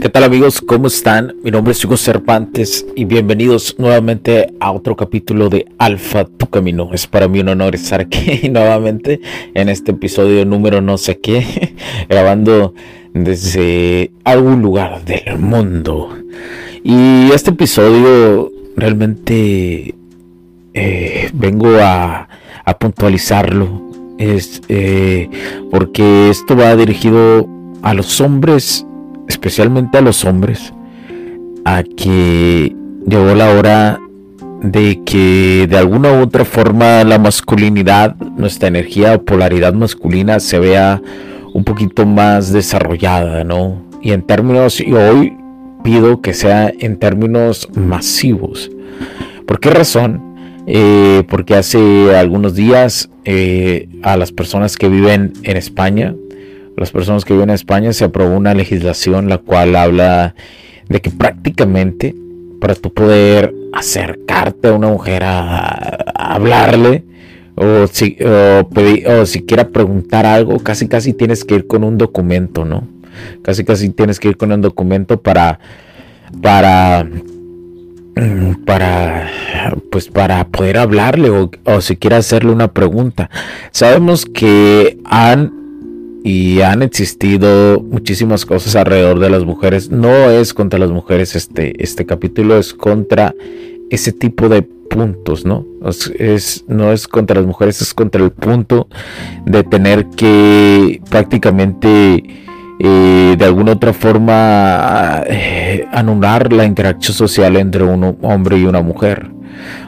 ¿Qué tal amigos? ¿Cómo están? Mi nombre es Hugo Cervantes y bienvenidos nuevamente a otro capítulo de Alfa Tu Camino. Es para mí un honor estar aquí nuevamente en este episodio número no sé qué, grabando desde algún lugar del mundo. Y este episodio realmente eh, vengo a, puntualizarlo. Es eh, porque esto va dirigido a los hombres especialmente a los hombres, a que llegó la hora de que de alguna u otra forma la masculinidad, nuestra energía o polaridad masculina se vea un poquito más desarrollada, ¿no? Y en términos, y hoy pido que sea en términos masivos. ¿Por qué razón? Eh, porque hace algunos días eh, a las personas que viven en España, las personas que viven en España se aprobó una legislación la cual habla de que prácticamente para tú poder acercarte a una mujer a, hablarle o si, o, siquiera preguntar algo, casi casi tienes que ir con un documento, ¿no? Casi casi tienes que ir con un documento para para para pues para poder hablarle o, o siquiera hacerle una pregunta. Sabemos que han y han existido muchísimas cosas alrededor de las mujeres. No es contra las mujeres este, este capítulo, es contra ese tipo de puntos, ¿no? Es, no es contra las mujeres, es contra el punto de tener que prácticamente eh, de alguna otra forma eh, anular la interacción social entre un hombre y una mujer.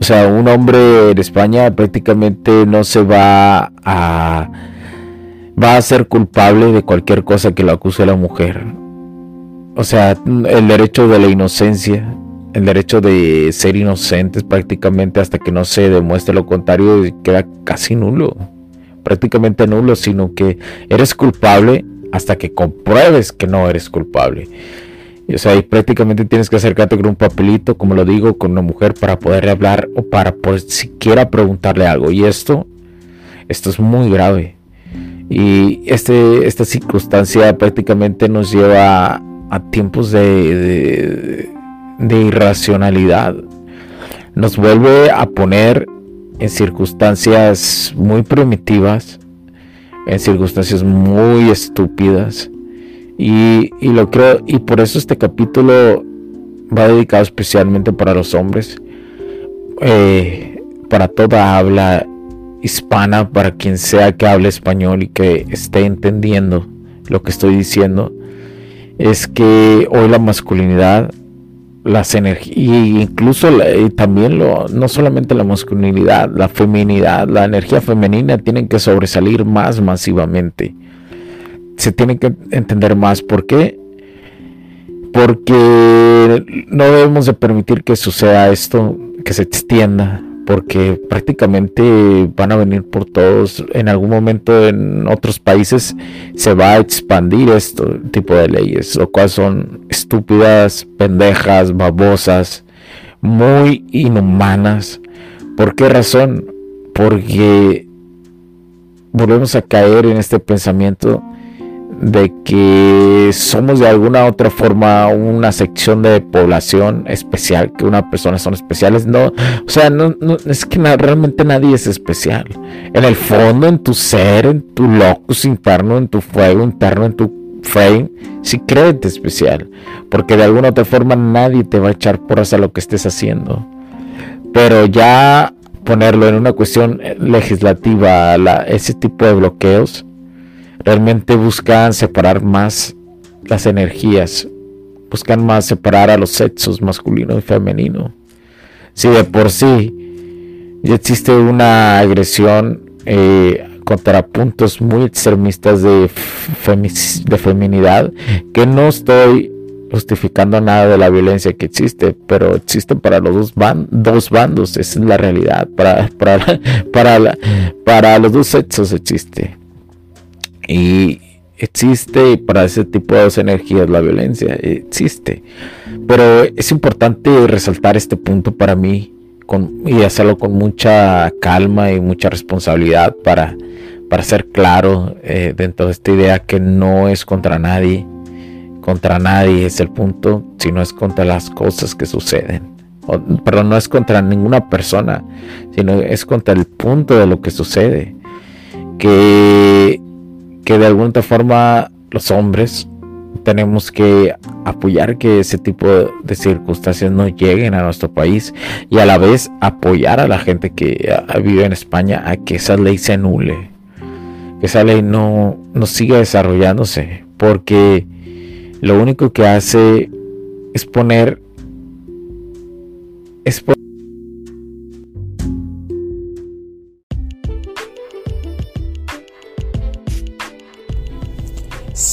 O sea, un hombre en España prácticamente no se va a va a ser culpable de cualquier cosa que lo acuse la mujer. O sea, el derecho de la inocencia, el derecho de ser inocentes prácticamente hasta que no se demuestre lo contrario queda casi nulo. Prácticamente nulo, sino que eres culpable hasta que compruebes que no eres culpable. O sea, y prácticamente tienes que acercarte con un papelito, como lo digo, con una mujer para poder hablar o para poder siquiera preguntarle algo. Y esto, esto es muy grave. Y este, esta circunstancia prácticamente nos lleva a, tiempos de, de, irracionalidad. Nos vuelve a poner en circunstancias muy primitivas, en circunstancias muy estúpidas. Y, y, lo creo, y por eso este capítulo va dedicado especialmente para los hombres, eh, para toda habla hispana, para quien sea que hable español y que esté entendiendo lo que estoy diciendo, es que hoy la masculinidad, las energías, incluso también lo, no solamente la masculinidad, la feminidad, la energía femenina tienen que sobresalir más masivamente. Se tiene que entender más por qué. Porque no debemos de permitir que suceda esto, que se extienda, porque prácticamente van a venir por todos. En algún momento en otros países se va a expandir este tipo de leyes, lo cual son estúpidas, pendejas, babosas, muy inhumanas. ¿Por qué razón? Porque volvemos a caer en este pensamiento de que somos de alguna otra forma una sección de población especial, que una persona son especiales. No, o sea, no, es que realmente nadie es especial. En el fondo, en tu ser, en tu locus interno, en tu fuego interno, en tu frame, si crees especial. Porque de alguna otra forma nadie te va a echar por hacer lo que estés haciendo. Pero ya ponerlo en una cuestión legislativa, ese tipo de bloqueos realmente buscan separar más las energías, buscan más separar a los sexos masculino y femenino. Si de por sí ya existe una agresión eh, contra puntos muy extremistas de, de feminidad, que no estoy justificando nada de la violencia que existe, pero existe para los dos, dos bandos, esa es la realidad, para, para, para, para los dos sexos existe. Y existe para ese tipo de energías la violencia, existe. Pero es importante resaltar este punto para mí y hacerlo con mucha calma y mucha responsabilidad para, para ser claro eh, dentro de esta idea que no es contra nadie, contra nadie es el punto, sino es contra las cosas que suceden. perdón, no es contra ninguna persona, sino es contra el punto de lo que sucede. Que, que de alguna forma los hombres tenemos que apoyar que ese tipo de circunstancias no lleguen a nuestro país y a la vez apoyar a la gente que vive en España a que esa ley se anule, que esa ley no, no siga desarrollándose, porque lo único que hace es poner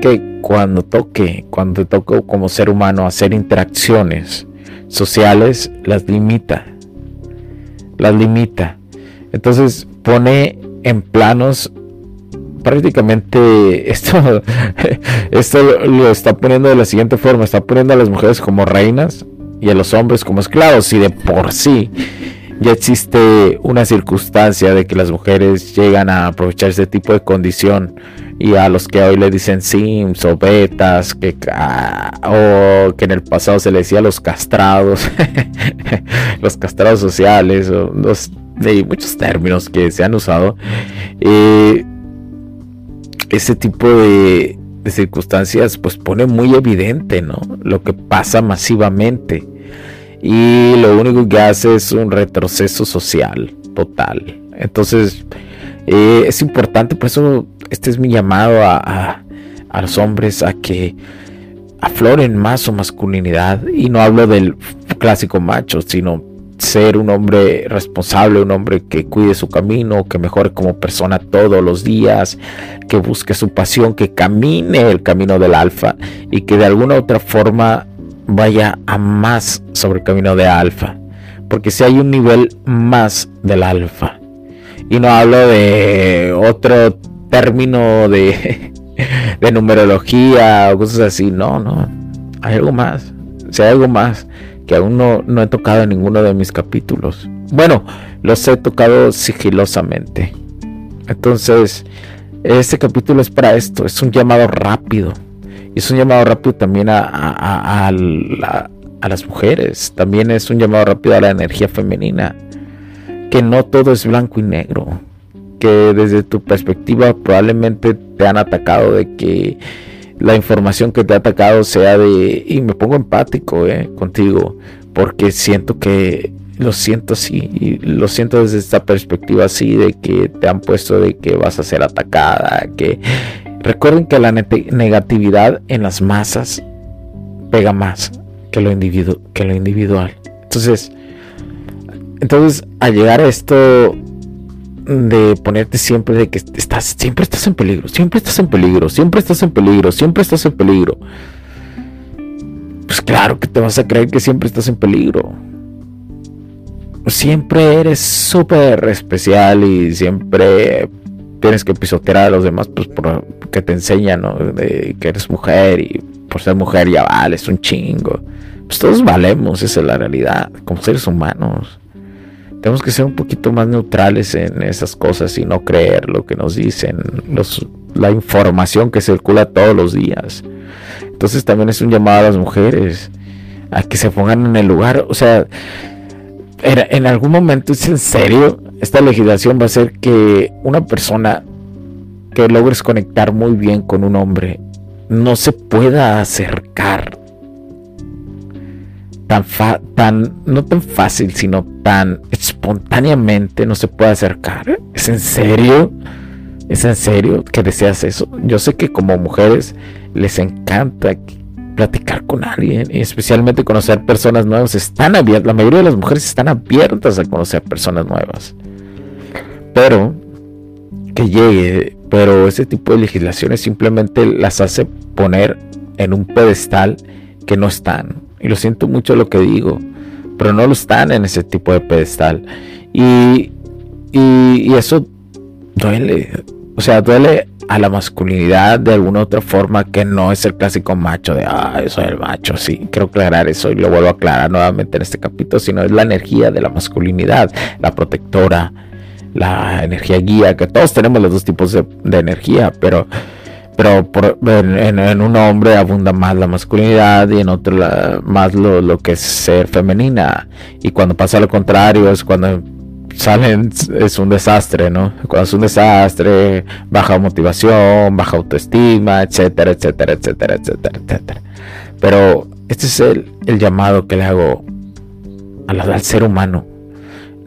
Que cuando toque, cuando toque como ser humano hacer interacciones sociales, las limita las limita. Entonces pone en planos prácticamente esto, esto lo está poniendo de la siguiente forma, está poniendo a las mujeres como reinas y a los hombres como esclavos y de por sí ya existe una circunstancia de que las mujeres llegan a aprovechar ese tipo de condición y a los que hoy le dicen sims o betas que, o que en el pasado se le decía los castrados los castrados sociales o hay muchos términos que se han usado eh, ese tipo de, de circunstancias pues pone muy evidente no lo que pasa masivamente y lo único que hace es un retroceso social total entonces eh, es importante, por eso este es mi llamado a, los hombres a que afloren más su masculinidad. Y no hablo del clásico macho, sino ser un hombre responsable, un hombre que cuide su camino, que mejore como persona todos los días, que busque su pasión, que camine el camino del alfa y que de alguna u otra forma vaya a más sobre el camino de alfa. Porque si hay un nivel más del alfa, y no hablo de otro término de, de numerología o cosas así. No, no. Hay algo más. Si hay algo más que aún no, no he tocado en ninguno de mis capítulos. Bueno, los he tocado sigilosamente. Entonces, este capítulo es para esto. Es un llamado rápido. Es un llamado rápido también a, a, a las mujeres. También es un llamado rápido a la energía femenina que no todo es blanco y negro, que desde tu perspectiva probablemente te han atacado, de que la información que te ha atacado sea de, y me pongo empático eh, contigo, porque siento que lo siento así, y lo siento desde esta perspectiva así, de que te han puesto de que vas a ser atacada, que recuerden que la negatividad en las masas pega más que lo, que lo individual. Entonces, entonces, al llegar a esto de ponerte siempre de que estás, siempre estás en peligro, siempre estás en peligro, siempre estás en peligro, siempre estás en peligro. Pues pues claro que te vas a creer que siempre estás en peligro. Siempre eres súper especial y siempre tienes que pisotear a los demás pues porque te enseñan, ¿no? Que eres mujer y por ser mujer ya vales un chingo. Pues todos valemos, esa es la realidad, como seres humanos. Tenemos que ser un poquito más neutrales en esas cosas y no creer lo que nos dicen, los, la información que circula todos los días. Entonces también es un llamado a las mujeres a que se pongan en el lugar. O sea, en algún momento es en serio, esta legislación va a hacer que una persona que logres conectar muy bien con un hombre no se pueda acercar tan, tan no tan fácil, sino tan espontáneamente no se puede acercar. ¿Es en serio? ¿Es en serio que deseas eso? Yo sé que como mujeres les encanta platicar con alguien y especialmente conocer personas nuevas. Están abiertas, la mayoría de las mujeres están abiertas a conocer personas nuevas. Pero que llegue, pero ese tipo de legislaciones simplemente las hace poner en un pedestal que no están. Y lo siento mucho lo que digo, pero no lo están en ese tipo de pedestal. Y, y, eso duele. O sea, duele a la masculinidad de alguna otra forma que no es el clásico macho de, ah, soy el macho, sí, quiero aclarar eso y lo vuelvo a aclarar nuevamente en este capítulo, sino es la energía de la masculinidad, la protectora, la energía guía, que todos tenemos los dos tipos de, energía, pero, pero en, un hombre abunda más la masculinidad y en otro más lo, lo que es ser femenina. Y cuando pasa lo contrario es cuando salen es un desastre, ¿no? Cuando es un desastre, baja motivación, baja autoestima, etcétera, etcétera, etcétera, etcétera, etcétera. Pero este es el, el llamado que le hago al, al, ser humano.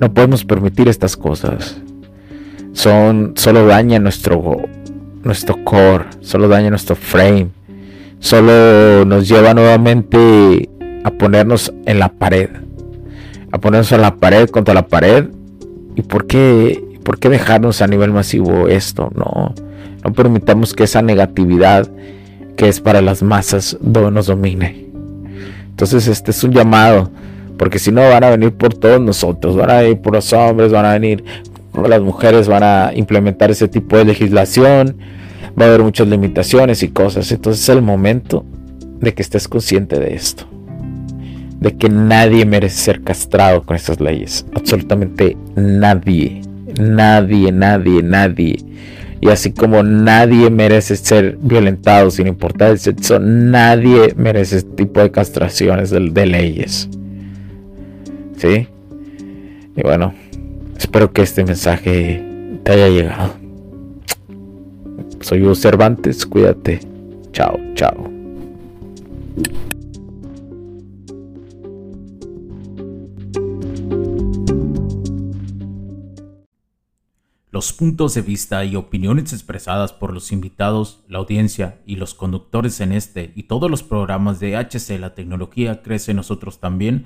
No podemos permitir estas cosas. Son, solo daña nuestro, nuestro core, solo daña nuestro frame, solo nos lleva nuevamente a ponernos en la pared, a ponernos en la pared contra la pared ¿Y por qué, por qué dejarnos a nivel masivo esto? No, no permitamos que esa negatividad que es para las masas nos domine. Entonces este es un llamado, porque si no van a venir por todos nosotros, van a venir por los hombres, van a venir por las mujeres, van a implementar ese tipo de legislación, va a haber muchas limitaciones y cosas. Entonces es el momento de que estés consciente de esto de que nadie merece ser castrado con estas leyes. Absolutamente nadie. Nadie, nadie, nadie. Y así como nadie merece ser violentado sin importar el sexo, nadie merece este tipo de castraciones de, de leyes. ¿Sí? Y bueno, espero que este mensaje te haya llegado. Soy Hugo Cervantes, cuídate. Chao, chao. Los puntos de vista y opiniones expresadas por los invitados, la audiencia y los conductores en este y todos los programas de HC La Tecnología Crece Nosotros también